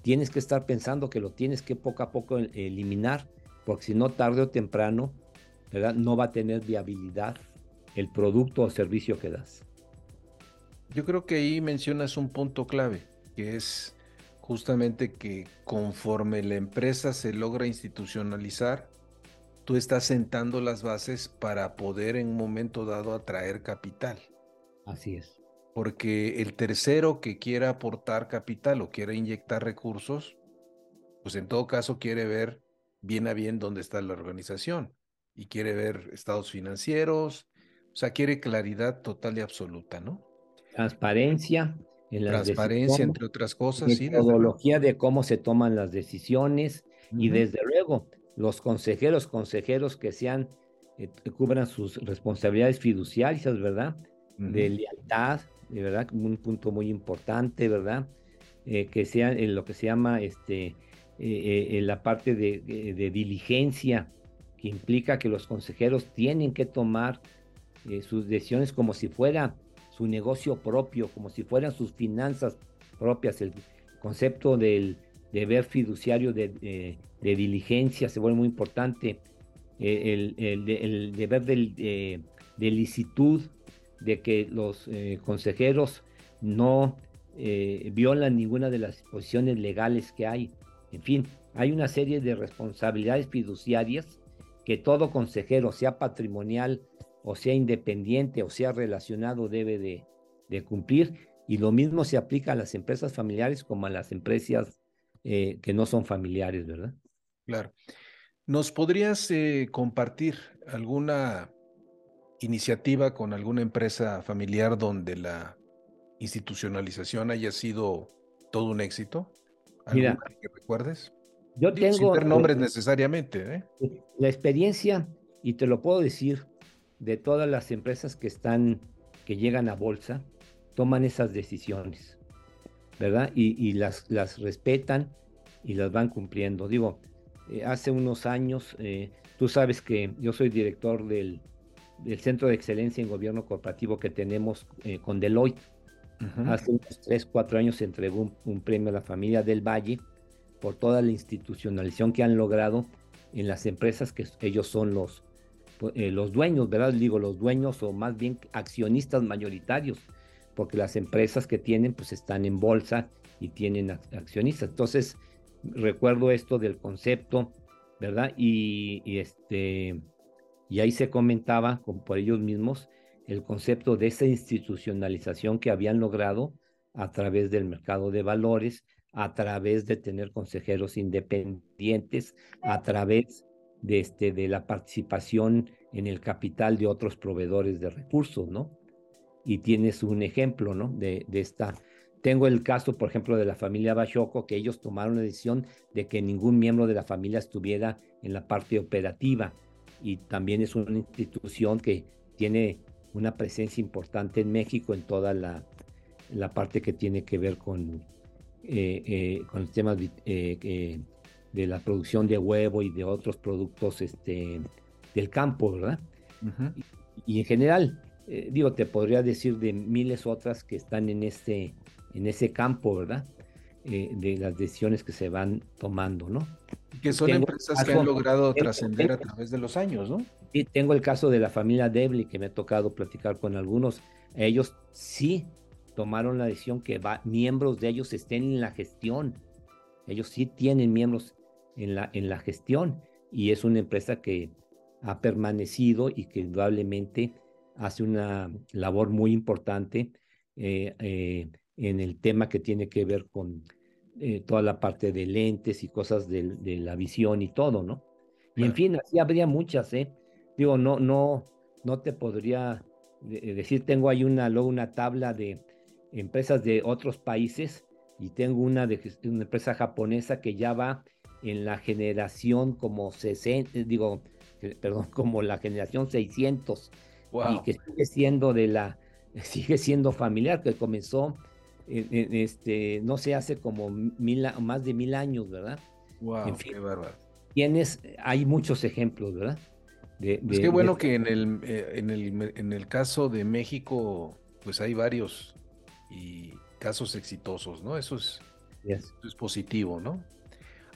Speaker 3: tienes que estar pensando que lo tienes que poco a poco eliminar, porque si no, tarde o temprano, ¿verdad? No va a tener viabilidad el producto o servicio que das.
Speaker 1: Yo creo que ahí mencionas un punto clave, que es justamente que conforme la empresa se logra institucionalizar, tú estás sentando las bases para poder en un momento dado atraer capital.
Speaker 3: Así es.
Speaker 1: Porque el tercero que quiera aportar capital o quiera inyectar recursos, pues en todo caso quiere ver bien a bien dónde está la organización y quiere ver estados financieros, o sea, quiere claridad total y absoluta, ¿no?
Speaker 3: Transparencia.
Speaker 1: En Transparencia, entre otras cosas.
Speaker 3: Metodología de cómo se toman las decisiones y desde luego los consejeros, consejeros que sean, eh, cubran sus responsabilidades fiduciarias, ¿verdad? De lealtad, de verdad, un punto muy importante, ¿verdad? Eh, que sean en lo que se llama este, eh, en la parte de, de, diligencia, que implica que los consejeros tienen que tomar sus decisiones como si fuera su negocio propio, como si fueran sus finanzas propias, el concepto del deber fiduciario de, diligencia se vuelve muy importante, eh, el, deber de licitud, de que los eh, consejeros no eh, violan ninguna de las disposiciones legales que hay. En fin, hay una serie de responsabilidades fiduciarias que todo consejero, sea patrimonial o sea independiente o sea relacionado, debe de, cumplir. Y lo mismo se aplica a las empresas familiares como a las empresas eh, que no son familiares, ¿verdad?
Speaker 1: Claro. ¿Nos podrías compartir alguna iniciativa con alguna empresa familiar donde la institucionalización haya sido todo un éxito?
Speaker 3: Mira,
Speaker 1: que recuerdes?
Speaker 3: Yo tengo...
Speaker 1: Sin nombres necesariamente. ¿eh?
Speaker 3: La experiencia, y te lo puedo decir, de todas las empresas que están, que llegan a bolsa, toman esas decisiones, ¿verdad? Y, las, las respetan y las van cumpliendo. Digo, eh, hace unos años, eh, tú sabes que yo soy director del del Centro de Excelencia en Gobierno Corporativo que tenemos eh, con Deloitte. Hace unos 3, 4 años se entregó un, premio a la familia del Valle por toda la institucionalización que han logrado en las empresas que ellos son los, eh, los dueños, ¿verdad? Digo, los dueños o más bien accionistas mayoritarios, porque las empresas que tienen pues están en bolsa y tienen accionistas. Entonces, recuerdo esto del concepto, ¿verdad? Y, este y ahí se comentaba por ellos mismos el concepto de esa institucionalización que habían logrado a través del mercado de valores, a través de tener consejeros independientes, a través de, este, de la participación en el capital de otros proveedores de recursos, ¿no? Y tienes un ejemplo, ¿no? De, de esta. Tengo el caso, por ejemplo, de la familia Bachoco, que ellos tomaron la decisión de que ningún miembro de la familia estuviera en la parte operativa y también es una institución que tiene una presencia importante en México en toda la, la parte que tiene que ver con, eh, eh, con el tema eh, de la producción de huevo y de otros productos este, del campo, ¿verdad? y, en general, digo, te podría decir de miles otras que están en, este, en ese campo, ¿verdad? de las decisiones que se van tomando, ¿no?
Speaker 1: Que son empresas que han logrado trascender a través de los años, ¿no?
Speaker 3: Sí, tengo el caso de la familia Debly, que me ha tocado platicar con algunos. Ellos sí tomaron la decisión que va, miembros de ellos estén en la gestión. Ellos sí tienen miembros en la, en la gestión y es una empresa que ha permanecido y que indudablemente hace una labor muy importante eh, eh, en el tema que tiene que ver con eh, toda la parte de lentes y cosas de, la visión y todo, ¿no? Y en fin, así habría muchas, ¿eh? Digo, no, no, no te podría decir, tengo ahí una, luego una tabla de empresas de otros países y tengo una de una empresa japonesa que ya va en la generación como 60, eh, digo, perdón, como la generación 600 y que sigue siendo de la, sigue siendo familiar, que comenzó este, no se hace como mil, más de mil años, ¿verdad?
Speaker 1: Wow, qué bárbaro.
Speaker 3: Tienes, hay muchos ejemplos, ¿verdad?
Speaker 1: De, pues qué bueno que en el, eh, en, el, en el caso de México, pues hay varios y casos exitosos, ¿no? Eso es, eso es positivo, ¿no?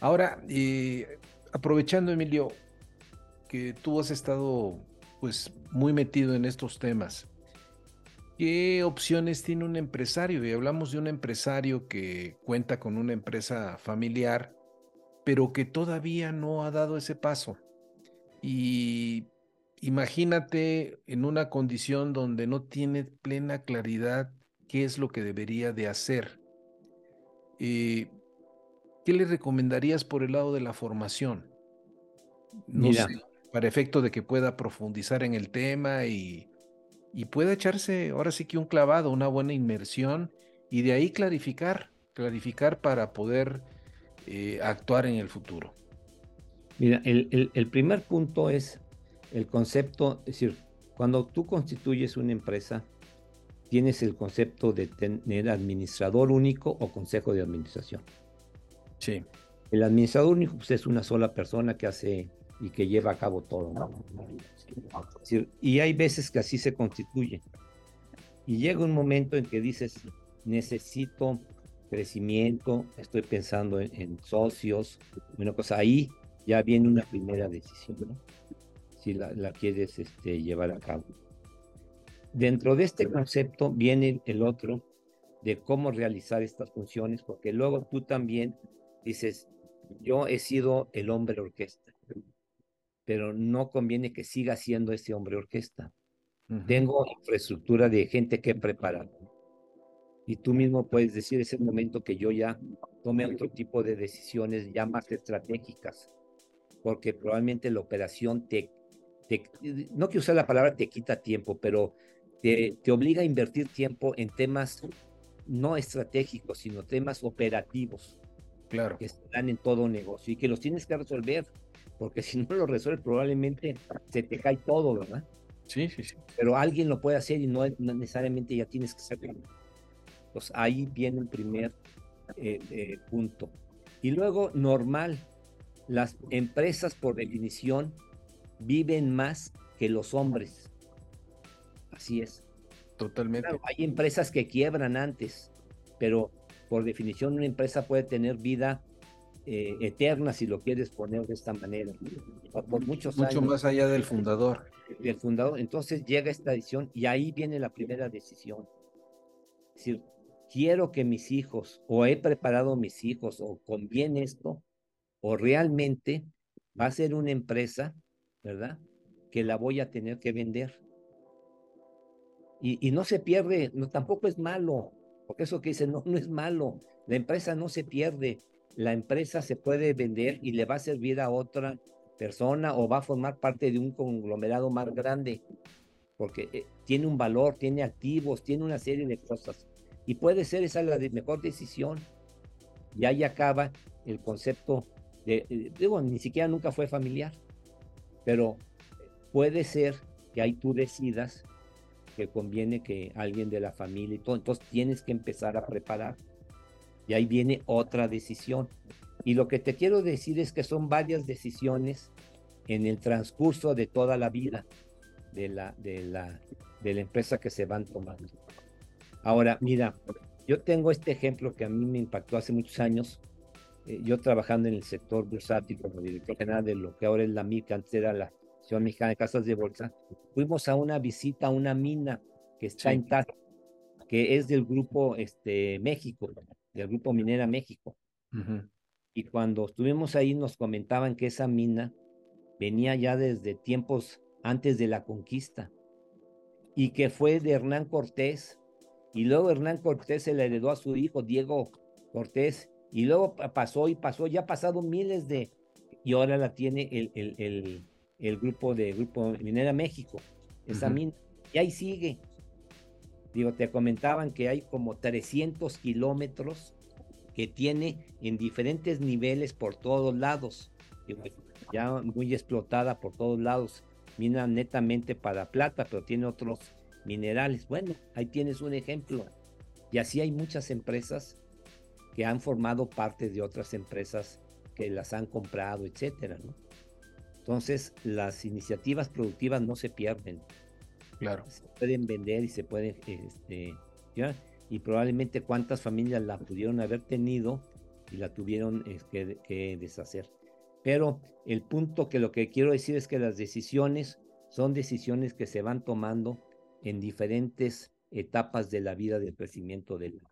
Speaker 1: Ahora, eh, aprovechando, Emilio, que tú has estado pues muy metido en estos temas. ¿Qué opciones tiene un empresario? Y hablamos de un empresario que cuenta con una empresa familiar, pero que todavía no ha dado ese paso. Y imagínate en una condición donde no tiene plena claridad qué es lo que debería de hacer. Eh, ¿Qué le recomendarías por el lado de la formación? No para efecto de que pueda profundizar en el tema y y puede echarse ahora sí que un clavado, una buena inmersión y de ahí clarificar, clarificar para poder eh, actuar en el futuro.
Speaker 3: Mira, el, el, primer punto es el concepto, es decir, cuando tú constituyes una empresa, tienes el concepto de tener administrador único o consejo de administración.
Speaker 1: Sí.
Speaker 3: El administrador único pues, es una sola persona que hace y que lleva a cabo todo. ¿no? y hay veces que así se constituye. Y llega un momento en que dices, necesito crecimiento, estoy pensando en, socios, una cosa ahí ya viene una primera decisión, ¿no? si la, la quieres este, llevar a cabo. Dentro de este concepto viene el otro de cómo realizar estas funciones, porque luego tú también dices, yo he sido el hombre orquesta, pero no conviene que siga siendo ese hombre orquesta. Tengo infraestructura de gente que he preparado. Y tú mismo puedes decir, es el momento que yo ya tome otro tipo de decisiones ya más estratégicas, porque probablemente la operación te, no quiero usar la palabra te quita tiempo, pero te, te obliga a invertir tiempo en temas no estratégicos, sino temas operativos.
Speaker 1: Claro.
Speaker 3: Que están en todo negocio y que los tienes que resolver, porque si no lo resuelves, probablemente se te cae todo, ¿verdad?
Speaker 1: Sí, sí, sí.
Speaker 3: Pero alguien lo puede hacer y no, necesariamente ya tienes que saberlo. Entonces ahí viene el primer eh, eh, punto. Y luego, normal, las empresas por definición viven más que los hombres. Así es.
Speaker 1: Totalmente.
Speaker 3: hay empresas que quiebran antes, pero por definición una empresa puede tener vida eh, eterna si lo quieres poner de esta manera. Por muchos
Speaker 1: Mucho más allá del fundador.
Speaker 3: Del fundador. Entonces llega esta edición y ahí viene la primera decisión. Es decir, quiero que mis hijos, o he preparado mis hijos, o conviene esto, o realmente va a ser una empresa, ¿verdad? Que la voy a tener que vender. Y, no se pierde, no, tampoco es malo, porque eso que dicen, no, no es malo, la empresa no se pierde, la empresa se puede vender y le va a servir a otra persona o va a formar parte de un conglomerado más grande, porque eh, tiene un valor, tiene activos, tiene una serie de cosas. Y puede ser esa la mejor decisión. Y ahí acaba el concepto de, eh, digo, ni siquiera nunca fue familiar, pero puede ser que ahí tú decidas que conviene que alguien de la familia y todo. Entonces tienes que empezar a preparar. Y ahí viene otra decisión. Y lo que te quiero decir es que son varias decisiones en el transcurso de toda la vida de la, de la, de la empresa que se van tomando. Ahora, mira, yo tengo este ejemplo que a mí me impactó hace muchos años. Eh, yo trabajando en el sector bursátil como director general de lo que ahora es la MIC, antes era la Asociación Mexicana de Casas de Bolsa, fuimos a una visita a una mina que está en Taz, que es del grupo este, México, del grupo Minera México. Y cuando estuvimos ahí nos comentaban que esa mina venía ya desde tiempos antes de la conquista y que fue de Hernán Cortés. Y luego Hernán Cortés se le heredó a su hijo Diego Cortés y luego pasó y pasó, ya ha pasado miles de y ahora la tiene el, el, el, el grupo de Grupo Minera México, esa mina, y ahí sigue. Digo, te comentaban que hay como 300 kilómetros que tiene en diferentes niveles por todos lados. ya muy explotada por todos lados. Mina netamente para plata, pero tiene otros minerales. Bueno, ahí tienes un ejemplo. Y así hay muchas empresas que han formado parte de otras empresas que las han comprado, etcétera, ¿no? Entonces, las iniciativas productivas no se pierden.
Speaker 1: Claro.
Speaker 3: Se pueden vender y se pueden, este, y probablemente cuántas familias la pudieron haber tenido y la tuvieron que, que, deshacer. Pero el punto que lo que quiero decir es que las decisiones son decisiones que se van tomando en diferentes etapas de la vida del crecimiento de la,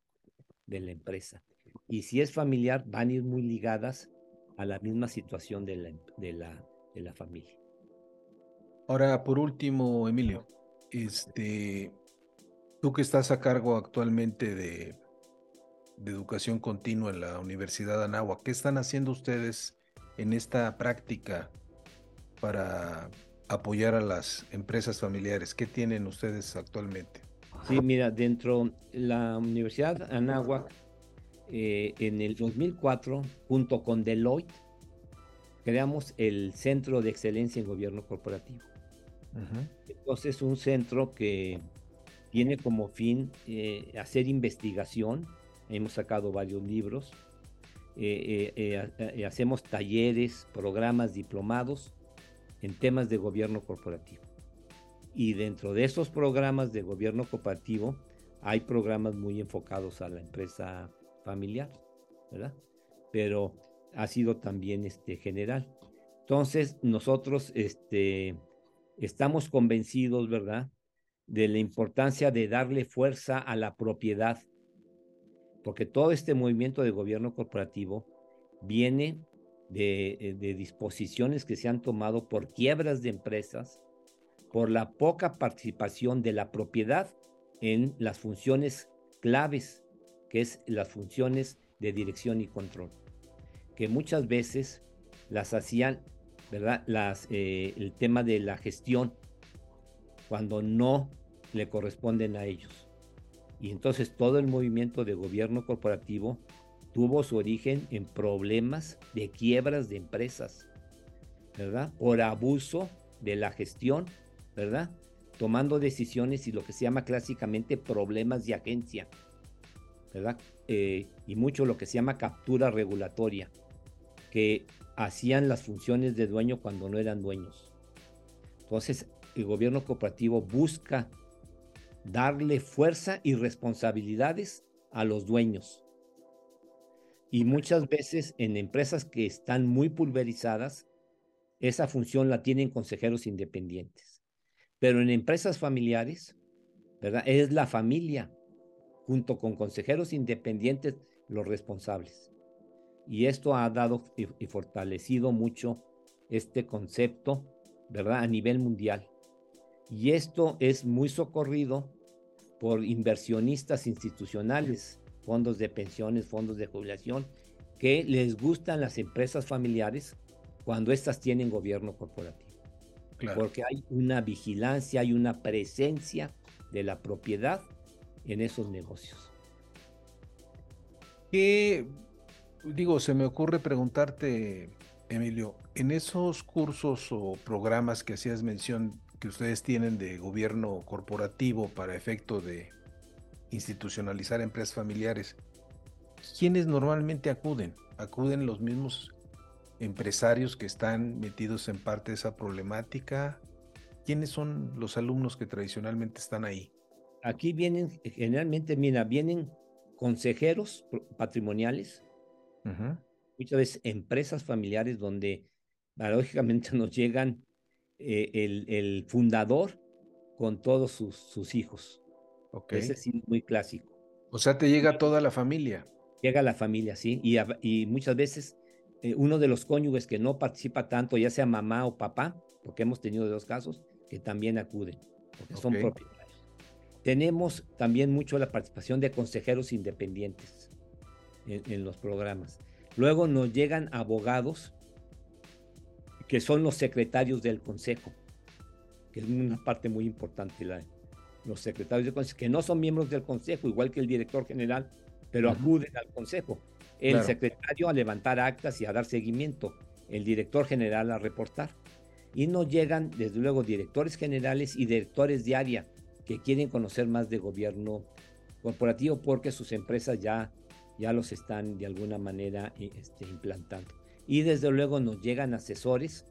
Speaker 3: de la empresa. Y si es familiar, van a ir muy ligadas a la misma situación de la, de la, de la familia.
Speaker 1: Ahora, por último, Emilio, este, tú que estás a cargo actualmente de, de educación continua en la Universidad de Anáhuac, ¿qué están haciendo ustedes en esta práctica para apoyar a las empresas familiares? ¿Qué tienen ustedes actualmente?
Speaker 3: Sí, mira, dentro de la Universidad Anáhuac, eh, en el 2004, junto con Deloitte, creamos el Centro de Excelencia en Gobierno Corporativo. Entonces, un centro que tiene como fin eh, hacer investigación. Hemos sacado varios libros. Eh, eh, hacemos talleres, programas diplomados en temas de gobierno corporativo. Y dentro de esos programas de gobierno corporativo hay programas muy enfocados a la empresa familiar, ¿verdad? Pero ha sido también este, general. Entonces, nosotros este, estamos convencidos, ¿verdad?, de la importancia de darle fuerza a la propiedad, porque todo este movimiento de gobierno corporativo viene de, eh, de disposiciones que se han tomado por quiebras de empresas, por la poca participación de la propiedad en las funciones claves, que es las funciones de dirección y control, que muchas veces las hacían, ¿verdad? Eh, el tema de la gestión, cuando no le corresponden a ellos. Y entonces todo el movimiento de gobierno corporativo tuvo su origen en problemas de quiebras de empresas, ¿verdad? Por abuso de la gestión, ¿verdad? Tomando decisiones y lo que se llama clásicamente problemas de agencia, ¿verdad? Eh, y mucho lo que se llama captura regulatoria, que hacían las funciones de dueño cuando no eran dueños. Entonces, el gobierno cooperativo busca darle fuerza y responsabilidades a los dueños. Y muchas veces en empresas que están muy pulverizadas, esa función la tienen consejeros independientes. Pero en empresas familiares, ¿verdad? Es la familia, junto con consejeros independientes, los responsables. Y esto ha dado y, y fortalecido mucho este concepto, ¿verdad? A nivel mundial. Y esto es muy socorrido por inversionistas institucionales, fondos de pensiones, fondos de jubilación, que les gustan las empresas familiares cuando éstas tienen gobierno corporativo. Porque hay una vigilancia, hay una presencia de la propiedad en esos negocios.
Speaker 1: ¿Qué, digo, se me ocurre preguntarte, Emilio, en esos cursos o programas que hacías mención que ustedes tienen de gobierno corporativo para efecto de institucionalizar empresas familiares, ¿quiénes normalmente acuden? ¿Acuden los mismos empresarios que están metidos en parte de esa problemática? ¿Quiénes son los alumnos que tradicionalmente están ahí?
Speaker 3: Aquí vienen, generalmente, mira, vienen consejeros patrimoniales, muchas veces empresas familiares donde paradójicamente nos llegan eh, el, fundador con todos sus, sus hijos. Ese es muy clásico.
Speaker 1: O sea, te llega toda la familia.
Speaker 3: Llega la familia, sí. Y, y muchas veces eh, uno de los cónyuges que no participa tanto, ya sea mamá o papá, porque hemos tenido dos casos, que también acuden, porque son propietarios. Tenemos también mucho la participación de consejeros independientes en los programas. Luego nos llegan abogados que son los secretarios del Consejo, que es una parte muy importante. La, los secretarios del Consejo, que no son miembros del Consejo, igual que el director general, pero acuden al Consejo. El secretario a levantar actas y a dar seguimiento, el director general a reportar. Y nos llegan, desde luego, directores generales y directores de área que quieren conocer más de gobierno corporativo porque sus empresas ya, ya los están de alguna manera este, implantando. Y desde luego nos llegan asesores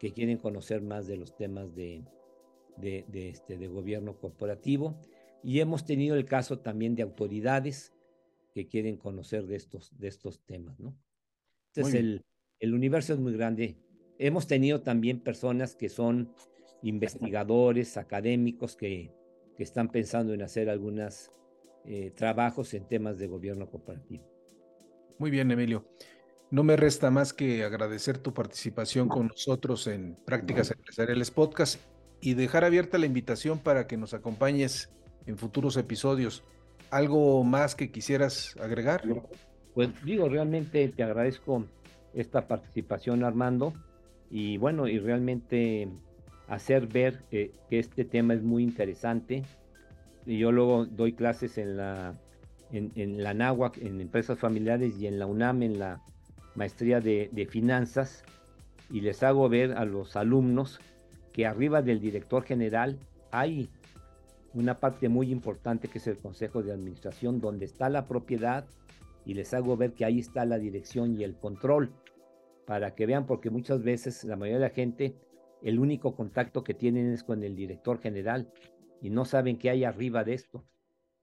Speaker 3: que quieren conocer más de los temas de, de, este, de gobierno corporativo. Y hemos tenido el caso también de autoridades que quieren conocer de estos, de estos temas, ¿no? Entonces, el, el universo es muy grande. Hemos tenido también personas que son investigadores, académicos, que, que están pensando en hacer algunos eh, trabajos en temas de gobierno corporativo.
Speaker 1: Muy bien, Emilio. No me resta más que agradecer tu participación con nosotros en Prácticas Empresariales Podcast y dejar abierta la invitación para que nos acompañes en futuros episodios. ¿Algo más que quisieras agregar?
Speaker 3: Pues digo, realmente te agradezco esta participación, Armando, y bueno, y realmente hacer ver que, este tema es muy interesante. Y yo luego doy clases en la, en, en la en empresas familiares, y en la UNAM, en la maestría de, finanzas y les hago ver a los alumnos que arriba del director general hay una parte muy importante que es el consejo de administración donde está la propiedad y les hago ver que ahí está la dirección y el control para que vean porque muchas veces la mayoría de la gente el único contacto que tienen es con el director general y no saben qué hay arriba de esto.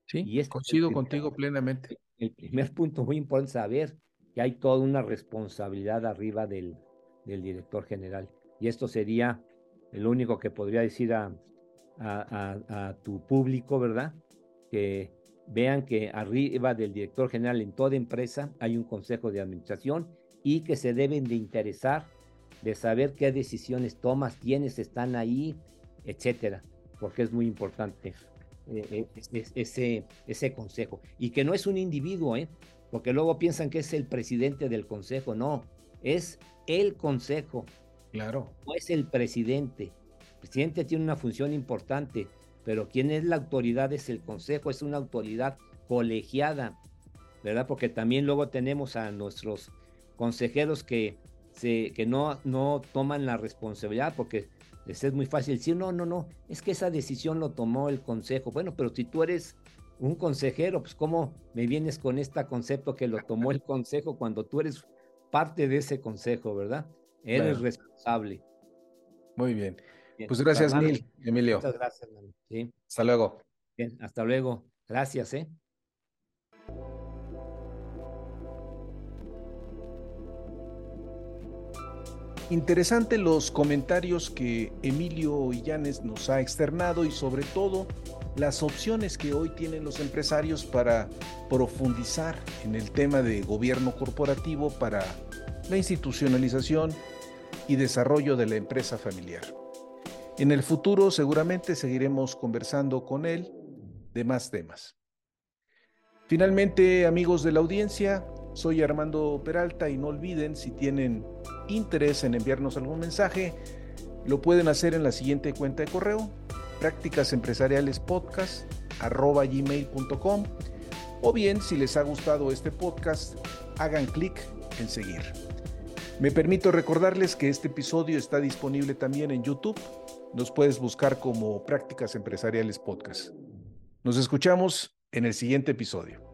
Speaker 1: Sí, y coincido contigo plenamente
Speaker 3: el primer punto muy importante es saber que hay toda una responsabilidad arriba del, del director general. Y esto sería lo único que podría decir a, a, a, tu público, ¿verdad? Que vean que arriba del director general en toda empresa hay un consejo de administración y que se deben de interesar de saber qué decisiones tomas, quiénes están ahí, etcétera, porque es muy importante eh, eh, ese, ese consejo. Y que no es un individuo, ¿eh? porque luego piensan que es el presidente del consejo, no, es el consejo.
Speaker 1: Claro.
Speaker 3: No es el presidente. El presidente tiene una función importante, pero quien es la autoridad es el consejo, es una autoridad colegiada, ¿verdad? Porque también luego tenemos a nuestros consejeros que, se, que no, no toman la responsabilidad porque les es muy fácil decir, no, no, no, es que esa decisión lo tomó el consejo. Bueno, pero si tú eres un consejero, pues cómo me vienes con este concepto que lo tomó el consejo cuando tú eres parte de ese consejo, ¿verdad? Eres responsable.
Speaker 1: Muy bien. Pues gracias mil, Emilio.
Speaker 3: Muchas gracias, Sí.
Speaker 1: Hasta luego.
Speaker 3: Bien, hasta luego. Gracias, ¿eh?
Speaker 1: Interesante los comentarios que Emilio Illanes nos ha externado y sobre todo las opciones que hoy tienen los empresarios para profundizar en el tema de gobierno corporativo para la institucionalización y desarrollo de la empresa familiar. En el futuro seguramente seguiremos conversando con él de más temas. Finalmente, amigos de la audiencia, soy Armando Peralta y no olviden si tienen interés en enviarnos algún mensaje, lo pueden hacer en la siguiente cuenta de correo, prácticasempresarialespodcast.com o bien si les ha gustado este podcast, hagan clic en seguir. Me permito recordarles que este episodio está disponible también en YouTube. Nos puedes buscar como Prácticas Empresariales Podcast. Nos escuchamos en el siguiente episodio.